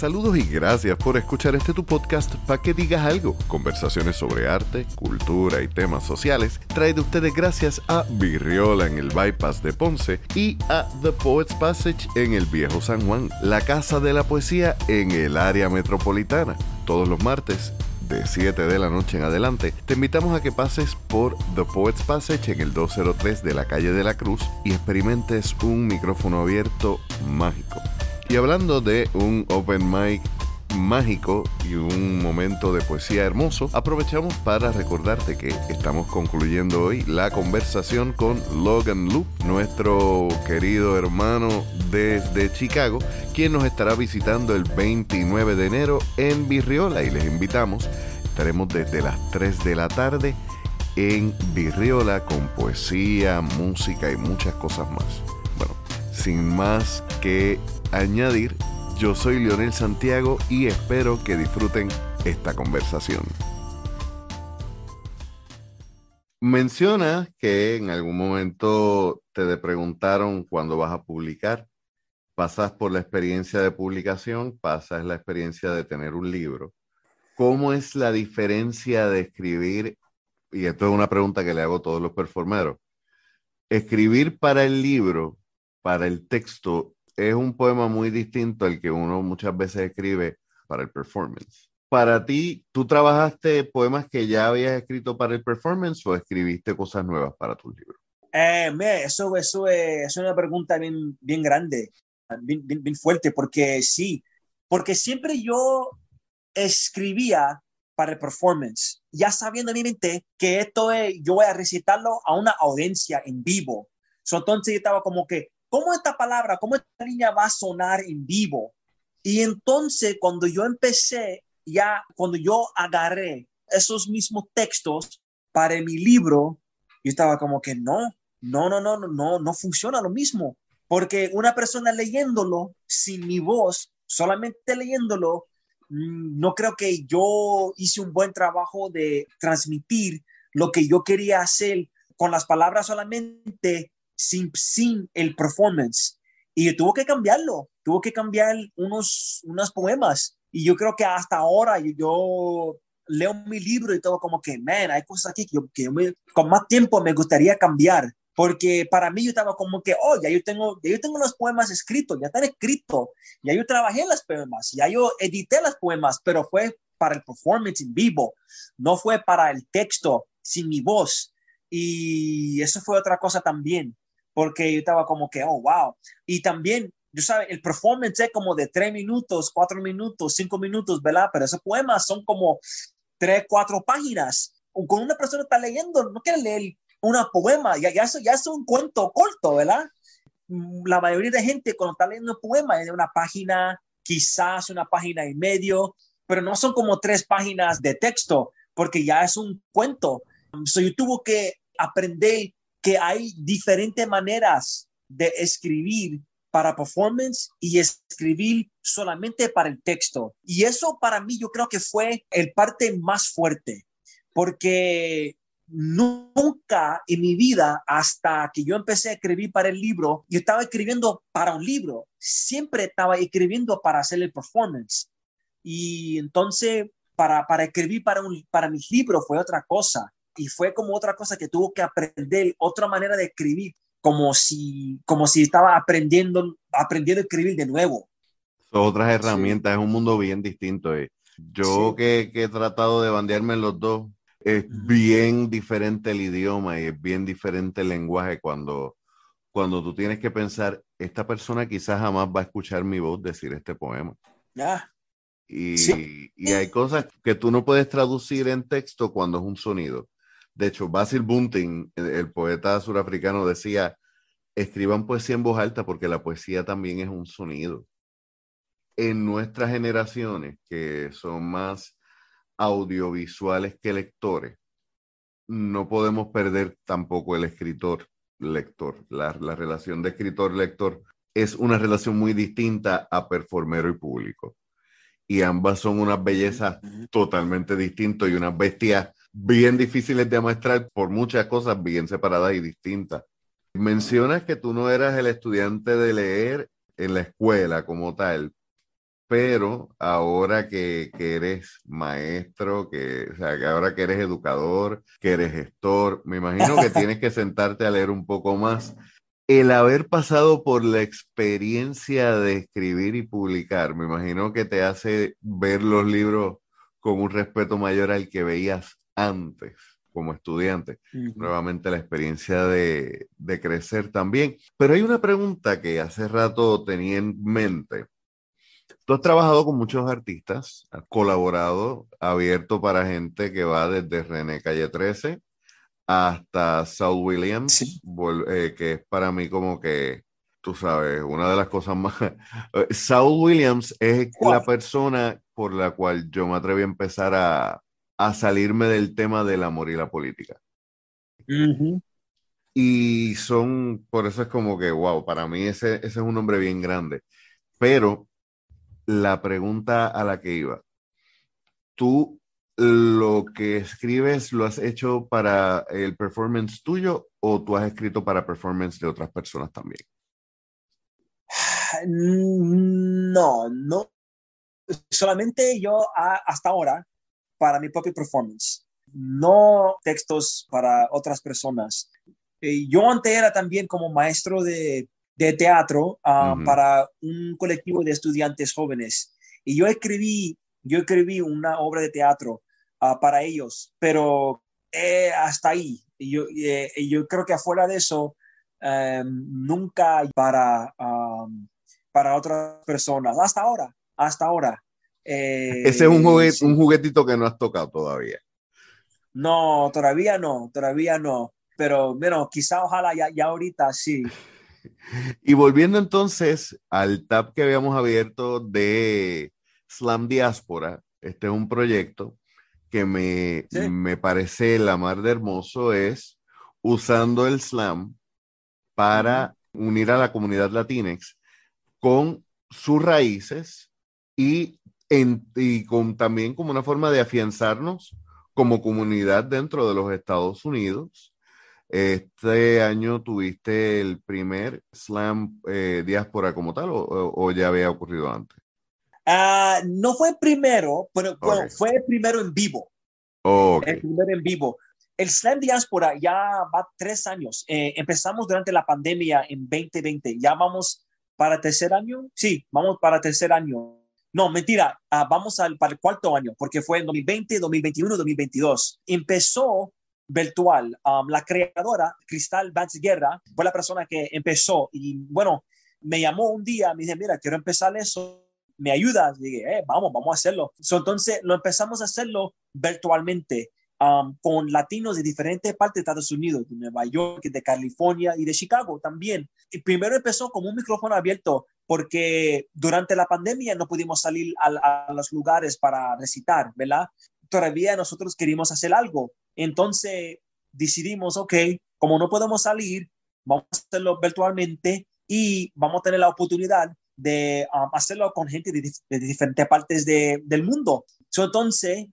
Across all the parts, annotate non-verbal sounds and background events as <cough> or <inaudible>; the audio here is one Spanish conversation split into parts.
Saludos y gracias por escuchar este tu podcast para que digas algo. Conversaciones sobre arte, cultura y temas sociales. Trae de ustedes gracias a Virriola en el Bypass de Ponce y a The Poets Passage en el Viejo San Juan, la casa de la poesía en el área metropolitana. Todos los martes de 7 de la noche en adelante, te invitamos a que pases por The Poets Passage en el 203 de la calle de la Cruz y experimentes un micrófono abierto mágico. Y hablando de un open mic mágico y un momento de poesía hermoso, aprovechamos para recordarte que estamos concluyendo hoy la conversación con Logan Loop, nuestro querido hermano desde Chicago, quien nos estará visitando el 29 de enero en Virriola y les invitamos, estaremos desde las 3 de la tarde en Virriola con poesía, música y muchas cosas más. Bueno, sin más que añadir, yo soy Leonel Santiago y espero que disfruten esta conversación. Menciona que en algún momento te preguntaron cuándo vas a publicar. Pasas por la experiencia de publicación, pasas la experiencia de tener un libro. ¿Cómo es la diferencia de escribir? Y esto es una pregunta que le hago a todos los performeros. Escribir para el libro, para el texto, es un poema muy distinto al que uno muchas veces escribe para el performance. Para ti, ¿tú trabajaste poemas que ya habías escrito para el performance o escribiste cosas nuevas para tu libro? Eh, eso, es, una pregunta bien, grande, bien, fuerte, porque sí, porque siempre yo escribía para el performance, ya sabiendo en mi mente que esto es, yo voy a recitarlo a una audiencia en vivo. entonces yo estaba como que, ¿cómo esta palabra, cómo esta línea va a sonar en vivo? Y entonces cuando yo empecé, ya cuando yo agarré esos mismos textos para mi libro, yo estaba como que no, no, no, no, no, no funciona lo mismo. Porque una persona leyéndolo sin mi voz, solamente leyéndolo, mm, no creo que yo hice un buen trabajo de transmitir lo que yo quería hacer con las palabras solamente sin, sin el performance. Y tuvo que cambiarlo, tuvo que cambiar unos, unos poemas. Y yo creo que hasta ahora yo, leo mi libro y todo como que, man, hay cosas aquí que, yo, que con más tiempo me gustaría cambiar. Porque para mí yo estaba como que, oh, ya yo tengo, ya yo tengo los poemas escritos, ya están escritos, ya yo trabajé los poemas, ya yo edité los poemas, pero fue para el performance en vivo, no fue para el texto sin mi voz. Y eso fue otra cosa también porque yo estaba como que, oh, wow. Y también, yo sabes, el performance es como de tres minutos, cuatro minutos, cinco minutos, ¿verdad? Pero esos poemas son como tres, cuatro páginas. Con una persona está leyendo, no quiere leer una poema, ya, ya, ya es un cuento corto, ¿verdad? La mayoría de gente cuando está leyendo un poema es de una página, quizás una página y medio, pero no son como tres páginas de texto, porque ya es un cuento. So, yo tuve que aprender que hay diferentes maneras de escribir para performance y escribir solamente para el texto. Y eso para mí yo creo que fue el parte más fuerte, porque nunca en mi vida, hasta que yo empecé a escribir para el libro, yo estaba escribiendo para un libro, siempre estaba escribiendo para hacer el performance. Y entonces, para, para escribir para, un, para mis libros fue otra cosa y fue como otra cosa que tuvo que aprender, otra manera de escribir, como si, como si estaba aprendiendo, aprendiendo a escribir de nuevo. Son otras herramientas, es un mundo bien distinto. Eh. Yo que, que, he tratado de bandearme en los dos, es bien diferente el idioma y es bien diferente el lenguaje cuando, cuando tú tienes que pensar, esta persona quizás jamás va a escuchar mi voz decir este poema. Ya. Y, y, hay cosas que tú no puedes traducir en texto cuando es un sonido. De hecho, Basil Bunting, el poeta surafricano, decía, escriban poesía en voz alta porque la poesía también es un sonido. En nuestras generaciones, que son más audiovisuales que lectores, no podemos perder tampoco el escritor-lector. La, la, relación de escritor-lector es una relación muy distinta a performero y público. Y ambas son unas bellezas totalmente distintas y unas bestias bien difíciles de muestrar por muchas cosas bien separadas y distintas. Mencionas que tú no eras el estudiante de leer en la escuela como tal, pero ahora que, que, eres maestro, que, o sea, que ahora que eres educador, que eres gestor, me imagino que <laughs> tienes que sentarte a leer un poco más. El haber pasado por la experiencia de escribir y publicar, me imagino que te hace ver los libros con un respeto mayor al que veías antes como estudiante. Nuevamente la experiencia de, de crecer también. Pero hay una pregunta que hace rato tenía en mente Tú has trabajado con muchos artistas, has colaborado, abierto para gente que va desde René Calle 13 hasta Saul Williams, eh, que es para mí como que, tú sabes, una de las cosas más... Saul Williams es la persona por la cual yo me atreví a empezar a, a salirme del tema del amor y la política. Y son, por eso es como que, wow, para mí ese, ese es un nombre bien grande. Pero la pregunta a la que iba. ¿Tú lo que escribes lo has hecho para el performance tuyo o tú has escrito para performance de otras personas también? <sighs> No, no. Solamente yo hasta ahora para mi propio performance, no textos para otras personas. Eh, yo antes era también como maestro de de teatro ah, para un colectivo de estudiantes jóvenes. Y yo escribí, yo escribí una obra de teatro ah, para ellos, pero eh, hasta ahí. Yo, eh, yo creo que afuera de eso, em, nunca para, para otras personas, hasta ahora, hasta ahora. Eh, Ese es un, un juguetito que no has tocado todavía. No, todavía no, todavía no. Pero bueno, quizá ojalá ya, ya ahorita sí. <laughs> Y volviendo entonces al tab que habíamos abierto de Slam Diáspora, este es un proyecto que me, me parece la mar de hermoso, es usando el slam para unir a la comunidad latinex con sus raíces y, y con, también como una forma de afianzarnos como comunidad dentro de los Estados Unidos. Este año tuviste el primer slam eh, diáspora como tal o, ya había ocurrido antes? Ah, no fue primero, pero fue el primero en vivo. El primero en vivo. El slam diáspora ya va tres años. Eh, empezamos durante la pandemia en 2020. Ya vamos para tercer año. Sí, vamos para tercer año. No, mentira, ah, vamos al, para el cuarto año, porque fue en 2020, 2021, 2022. Empezó virtual. Um, la creadora, Cristal Vance Guerra, fue la persona que empezó y bueno, me llamó un día, me dice, mira, quiero empezar eso, ¿me ayudas? Y dije, eh, vamos, vamos a hacerlo. entonces lo empezamos a hacerlo virtualmente. Um, con latinos de diferentes partes de Estados Unidos, de Nueva York, de California y de Chicago también. Y primero empezó como un micrófono abierto porque durante la pandemia no pudimos salir a, a los lugares para recitar, ¿verdad? Todavía nosotros queríamos hacer algo entonces decidimos, ok, como no podemos salir, vamos a hacerlo virtualmente y vamos a tener la oportunidad de um, hacerlo con gente de, diferentes partes del mundo. entonces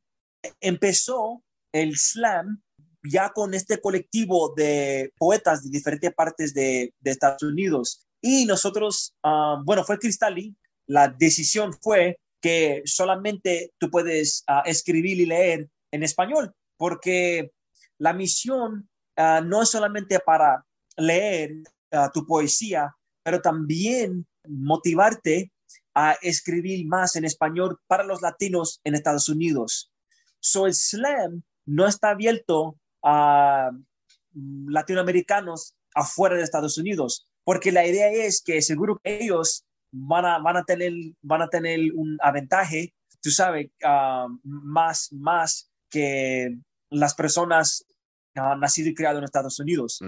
empezó el slam ya con este colectivo de poetas de diferentes partes de, Estados Unidos. Y nosotros, um, bueno, fue Cristali, la decisión fue que solamente tú puedes uh, escribir y leer en español porque la misión ah, no es solamente para leer ah, tu poesía, pero también motivarte a escribir más en español para los latinos en Estados Unidos. So el slam no está abierto a mm, latinoamericanos afuera de Estados Unidos, porque la idea es que seguro que ellos van a, van a, tener, van a tener un aventaje, tú sabes, ah, más, más que las personas han nacido y criado en Estados Unidos.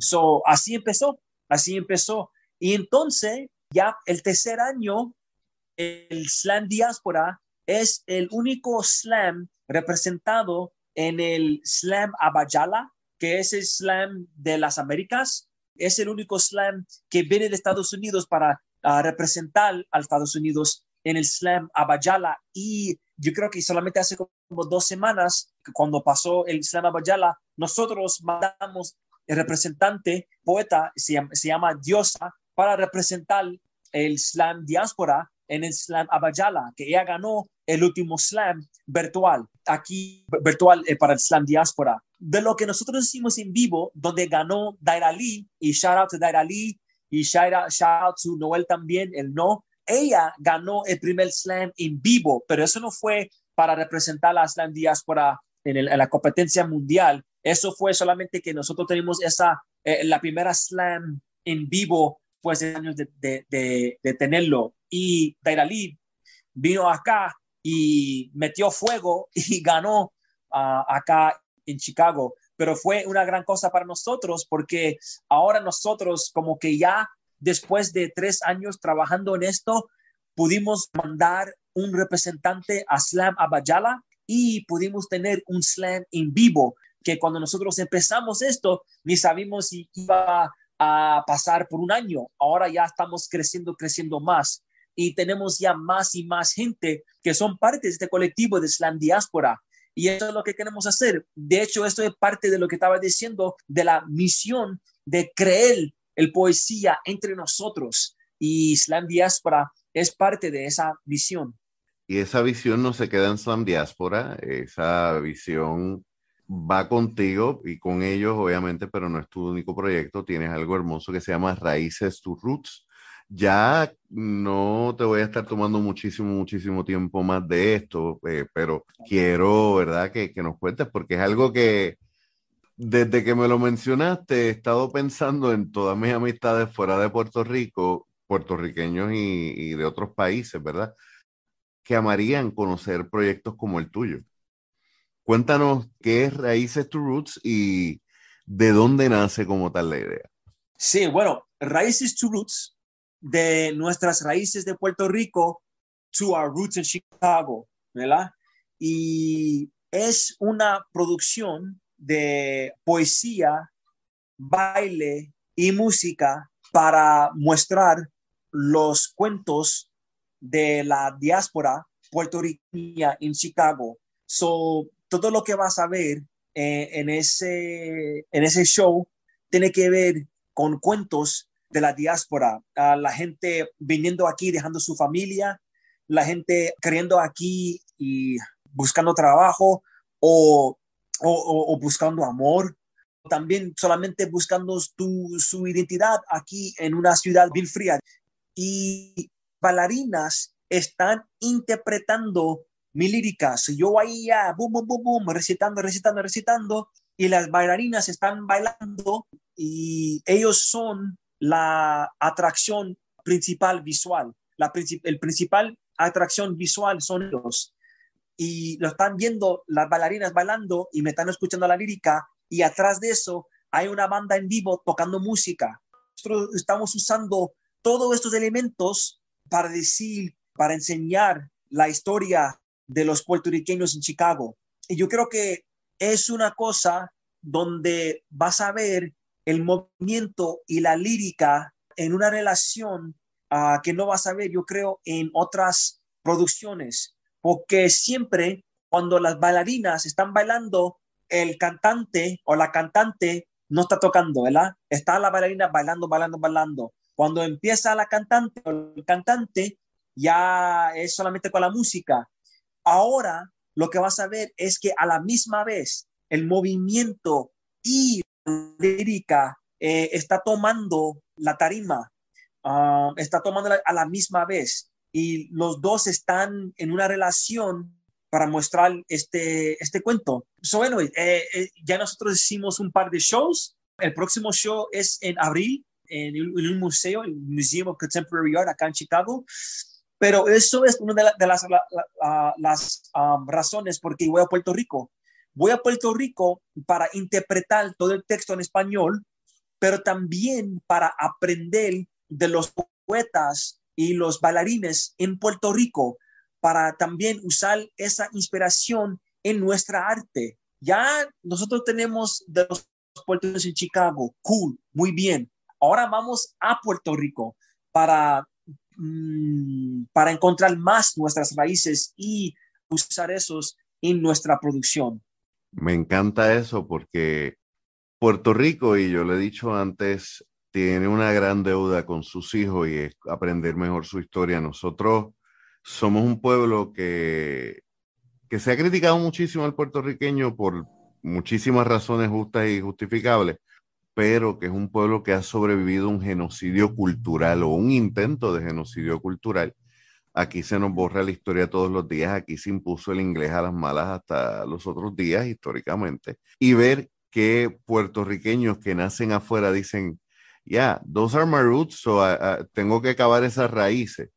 So, así empezó, así empezó. Y entonces, ya el tercer año, el slam diáspora es el único slam representado en el slam Abayala, que es el slam de las Américas. Es el único slam que viene de Estados Unidos para ah, representar a Estados Unidos en el slam Abayala. Y yo creo que solamente hace como dos semanas, cuando pasó el Slam Bayala, nosotros mandamos el representante, poeta, se llama, Diosa, para representar el Slam Diáspora en el Slam Abayala, que ella ganó el último Slam virtual, aquí virtual eh, para el Slam Diáspora. De lo que nosotros hicimos en vivo, donde ganó Daira Lee, y shout out to Daira Lee, y shout out, shout out to Noel también, el no. Ella ganó el primer Slam en vivo, pero eso no fue para representar la Slam Diáspora en, la competencia mundial. Eso fue solamente que nosotros tenemos esa, eh, la primera Slam en vivo pues de años de, tenerlo. Y Daira Lee vino acá y metió fuego <laughs> y ganó uh, acá en Chicago. Pero fue una gran cosa para nosotros porque ahora nosotros como que ya después de tres años trabajando en esto, pudimos mandar un representante a Slam Abayala y pudimos tener un slam en vivo, que cuando nosotros empezamos esto, ni sabíamos si iba a pasar por un año. Ahora ya estamos creciendo, creciendo más y tenemos ya más y más gente que son parte de este colectivo de Slam Diáspora. Y eso es lo que queremos hacer. De hecho, esto es parte de lo que estaba diciendo de la misión de creer el poesía entre nosotros. Y Slam Diáspora es parte de esa visión. Y esa visión no se queda en Slam Diáspora, esa visión va contigo y con ellos, obviamente, pero no es tu único proyecto. Tienes algo hermoso que se llama Raíces to Roots. Ya no te voy a estar tomando muchísimo, muchísimo tiempo más de esto, eh, pero quiero, ¿verdad?, que, que, nos cuentes, porque es algo que desde que me lo mencionaste he estado pensando en todas mis amistades fuera de Puerto Rico, puertorriqueños y, y de otros países, ¿verdad?, que amarían conocer proyectos como el tuyo. Cuéntanos qué es Raíces to Roots y de dónde nace como tal la idea. Sí, bueno, Raíces to Roots, de nuestras raíces de Puerto Rico to our roots in Chicago, ¿verdad? Y es una producción de poesía, baile y música para mostrar los cuentos de la diáspora puertorriqueña en Chicago. So, todo lo que vas a ver eh, en, ese, en ese show tiene que ver con cuentos de la diáspora, la gente viniendo aquí, dejando su familia, la gente creyendo aquí y buscando trabajo o, o, buscando amor, también solamente buscando tu, su identidad aquí en una ciudad bien fría. Y bailarinas están interpretando mi lírica, yo ahí ya, boom, boom, boom, boom, recitando, recitando, recitando, y las bailarinas están bailando y ellos son la atracción principal visual. La el principal atracción visual son ellos. Y lo están viendo las bailarinas bailando y me están escuchando la lírica y atrás de eso hay una banda en vivo tocando música. Nosotros estamos usando todos estos elementos para decir, para enseñar la historia de los puertorriqueños en Chicago. Y yo creo que es una cosa donde vas a ver el movimiento y la lírica en una relación uh, que no vas a ver, yo creo, en otras producciones, porque siempre cuando las bailarinas están bailando, el cantante o la cantante no está tocando, ¿verdad? Está la bailarina bailando, bailando, bailando. Cuando empieza la cantante o el cantante, ya es solamente con la música Ahora lo que vas a ver es que a la misma vez el movimiento y lírica eh, está tomando la tarima, ah, está tomando a la misma vez y los dos están en una relación para mostrar este, este cuento. bueno, eh, eh, ya nosotros hicimos un par de shows. El próximo show es en abril en, en un museo, el Museum of Contemporary Art acá en Chicago. Pero eso es una de, las, las razones por qué voy a Puerto Rico. Voy a Puerto Rico para interpretar todo el texto en español, pero también para aprender de los poetas y los bailarines en Puerto Rico, para también usar esa inspiración en nuestra arte. Ya nosotros tenemos de los puertos en Chicago, cool, muy bien. Ahora vamos a Puerto Rico para Mm, para encontrar más nuestras raíces y usar esos en nuestra producción. Me encanta eso porque Puerto Rico, y yo lo he dicho antes, tiene una gran deuda con sus hijos y es aprender mejor su historia. Nosotros somos un pueblo que, que se ha criticado muchísimo al puertorriqueño por muchísimas razones justas y justificables, pero que es un pueblo que ha sobrevivido un genocidio cultural o un intento de genocidio cultural. Aquí se nos borra la historia todos los días, aquí se impuso el inglés a las malas hasta los otros días históricamente. Y ver que puertorriqueños que nacen afuera dicen, yeah, those are my roots, so tengo que acabar esas raíces.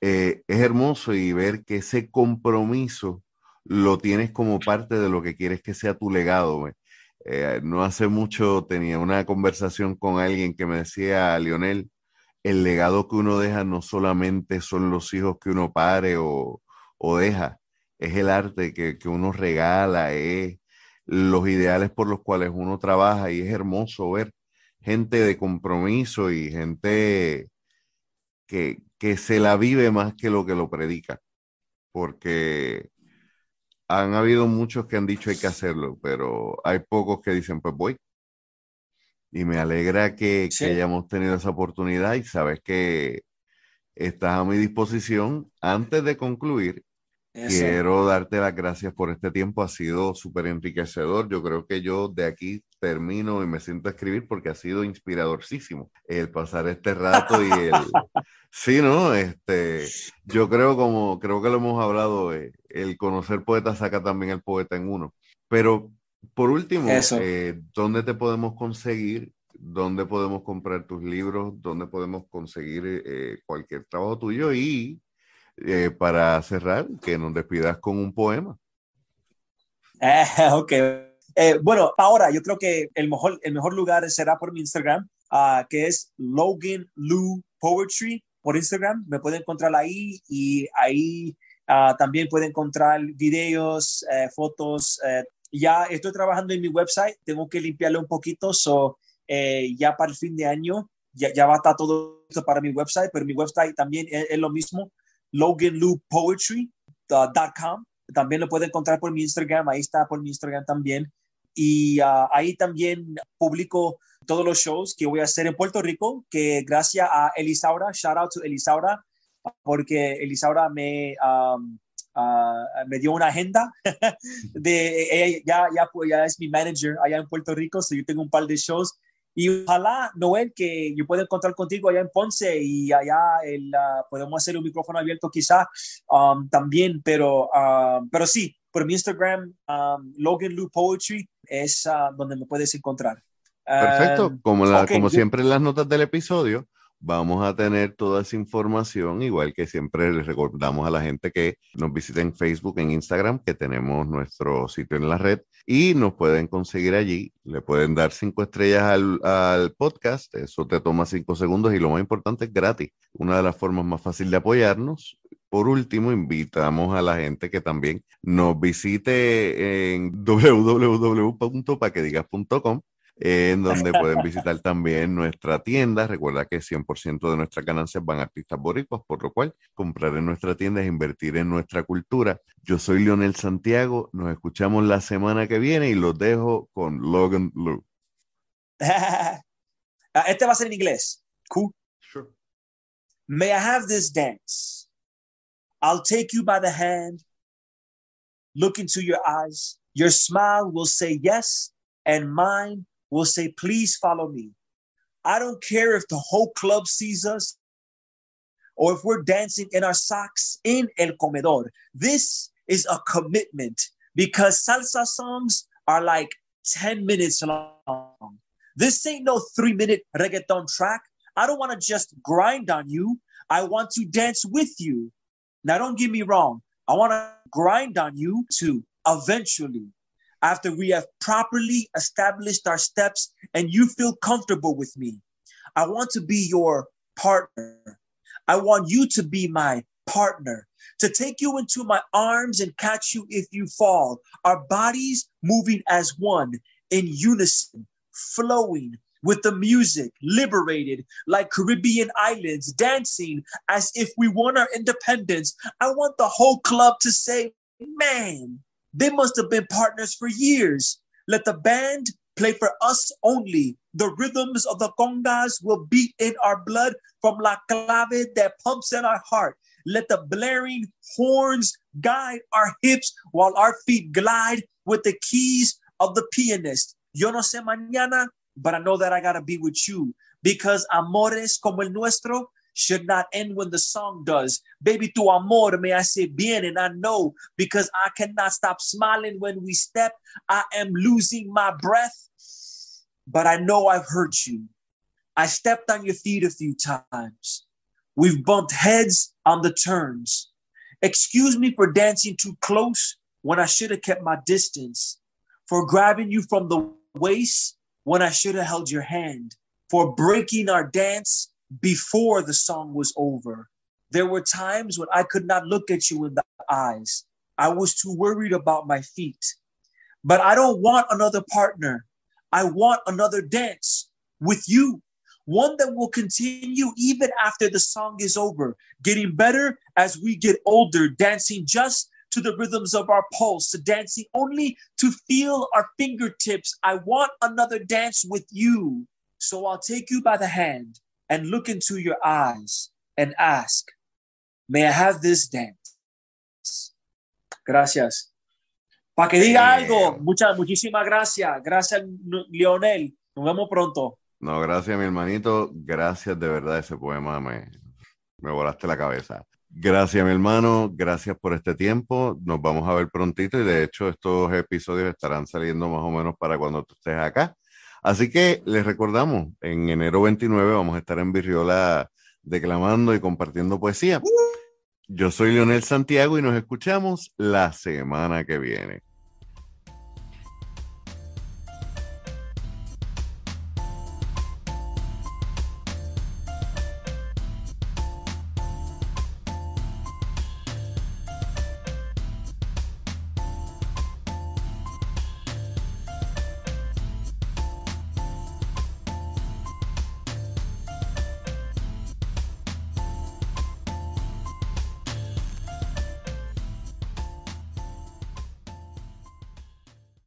Eh, es hermoso y ver que ese compromiso lo tienes como parte de lo que quieres que sea tu legado. Eh, no hace mucho tenía una conversación con alguien que me decía, Lionel, el legado que uno deja no solamente son los hijos que uno pare o, o deja, es el arte que, que, uno regala, es los ideales por los cuales uno trabaja y es hermoso ver gente de compromiso y gente que, que se la vive más que lo que lo predica, porque han habido muchos que han dicho hay que hacerlo, pero hay pocos que dicen pues voy. Y me alegra que, hayamos tenido esa oportunidad y sabes que estás a mi disposición. Antes de concluir, quiero darte las gracias por este tiempo. Ha sido súper enriquecedor. Yo creo que yo de aquí termino y me siento a escribir porque ha sido inspiradorísimo el pasar este rato y el... <laughs> sí, ¿no? Este, yo creo como, creo que lo hemos hablado, eh, el conocer poeta saca también el poeta en uno. Pero por último, eh, ¿dónde te podemos conseguir? ¿Dónde podemos comprar tus libros? ¿Dónde podemos conseguir eh, cualquier trabajo tuyo? Y para cerrar, que nos despidas con un poema. <laughs> ok, eh, bueno, ahora yo creo que el mejor, el mejor lugar será por mi Instagram, uh, que es Logan Lou Poetry por Instagram. Me pueden encontrar ahí y ahí uh, también pueden encontrar videos, eh, fotos. Eh, ya estoy trabajando en mi website, tengo que limpiarlo un poquito, so ya para el fin de año ya, va a estar todo esto para mi website, pero mi website también es, lo mismo, loganloupoetry.com. También lo pueden encontrar por mi Instagram, ahí está por mi Instagram también y uh, ahí también publico todos los shows que voy a hacer en Puerto Rico, que gracias a Elisaura, shout out to Elisaura, porque Elisaura me, um, uh, me dio una agenda <laughs> de ella ya, ya, ya es mi manager allá en Puerto Rico, so yo tengo un par de shows y ojalá, Noel, que yo pueda encontrar contigo allá en Ponce y allá el, uh, podemos hacer un micrófono abierto quizá um, también, pero, uh, pero sí, por mi Instagram, um, Logan Lou Poetry, es uh, donde me puedes encontrar. Perfecto, um, como, la, como siempre en las notas del episodio, vamos a tener toda esa información, igual que siempre les recordamos a la gente que nos visite en Facebook, en Instagram, que tenemos nuestro sitio en la red y nos pueden conseguir allí. Le pueden dar cinco estrellas al, al podcast, eso te toma cinco segundos y lo más importante es gratis. Una de las formas más fáciles de apoyarnos por último, invitamos a la gente que también nos visite en <laughs> www.paquedigas.com, en donde pueden visitar también nuestra tienda. Recuerda que 100% de nuestras ganancias van a artistas boricuas, por lo cual comprar en nuestra tienda es invertir en nuestra cultura. Yo soy Leonel Santiago, nos escuchamos la semana que viene y los dejo con Logan Lou. <laughs> Ah, este va a ser en inglés. Cool. Sure. May I have this dance? I'll take you by the hand, look into your eyes. Your smile will say yes, and mine will say, please follow me. I don't care if the whole club sees us or if we're dancing in our socks in El Comedor. This is a commitment because salsa songs are like 10 minutes long. This ain't no three minute reggaeton track. I don't want to just grind on you. I want to dance with you. Now, don't get me wrong. I want to grind on you to eventually, after we have properly established our steps and you feel comfortable with me, I want to be your partner. I want you to be my partner, to take you into my arms and catch you if you fall. Our bodies moving as one in unison, flowing with the music, liberated like Caribbean islands, dancing as if we won our independence. I want the whole club to say, man, they must have been partners for years. Let the band play for us only. The rhythms of the congas will beat in our blood from La Clave that pumps in our heart. Let the blaring horns guide our hips while our feet glide with the keys of the pianist. Yo no sé mañana, but I know that I gotta be with you because amores como el nuestro should not end when the song does. Baby, tu amor me hace bien, and I know because I cannot stop smiling when we step. I am losing my breath, but I know I've hurt you. I stepped on your feet a few times. We've bumped heads on the turns. Excuse me for dancing too close when I should have kept my distance, for grabbing you from the waist when I should have held your hand, for breaking our dance before the song was over. There were times when I could not look at you in the eyes. I was too worried about my feet. But I don't want another partner. I want another dance with you, one that will continue even after the song is over, getting better as we get older, dancing just to the rhythms of our pulse, dancing only to feel our fingertips. I want another dance with you. So I'll take you by the hand and look into your eyes and ask, May I have this dance? Gracias. Para que diga algo, muchas, muchísimas gracias. Gracias, Lionel. Nos vemos pronto. No, gracias, mi hermanito. Gracias de verdad. Ese poema me, me volaste la cabeza. Gracias, mi hermano. Gracias por este tiempo. Nos vamos a ver prontito y de hecho estos episodios estarán saliendo más o menos para cuando tú estés acá. Así que les recordamos, en enero 29 vamos a estar en Virriola declamando y compartiendo poesía. Yo soy Leonel Santiago y nos escuchamos la semana que viene.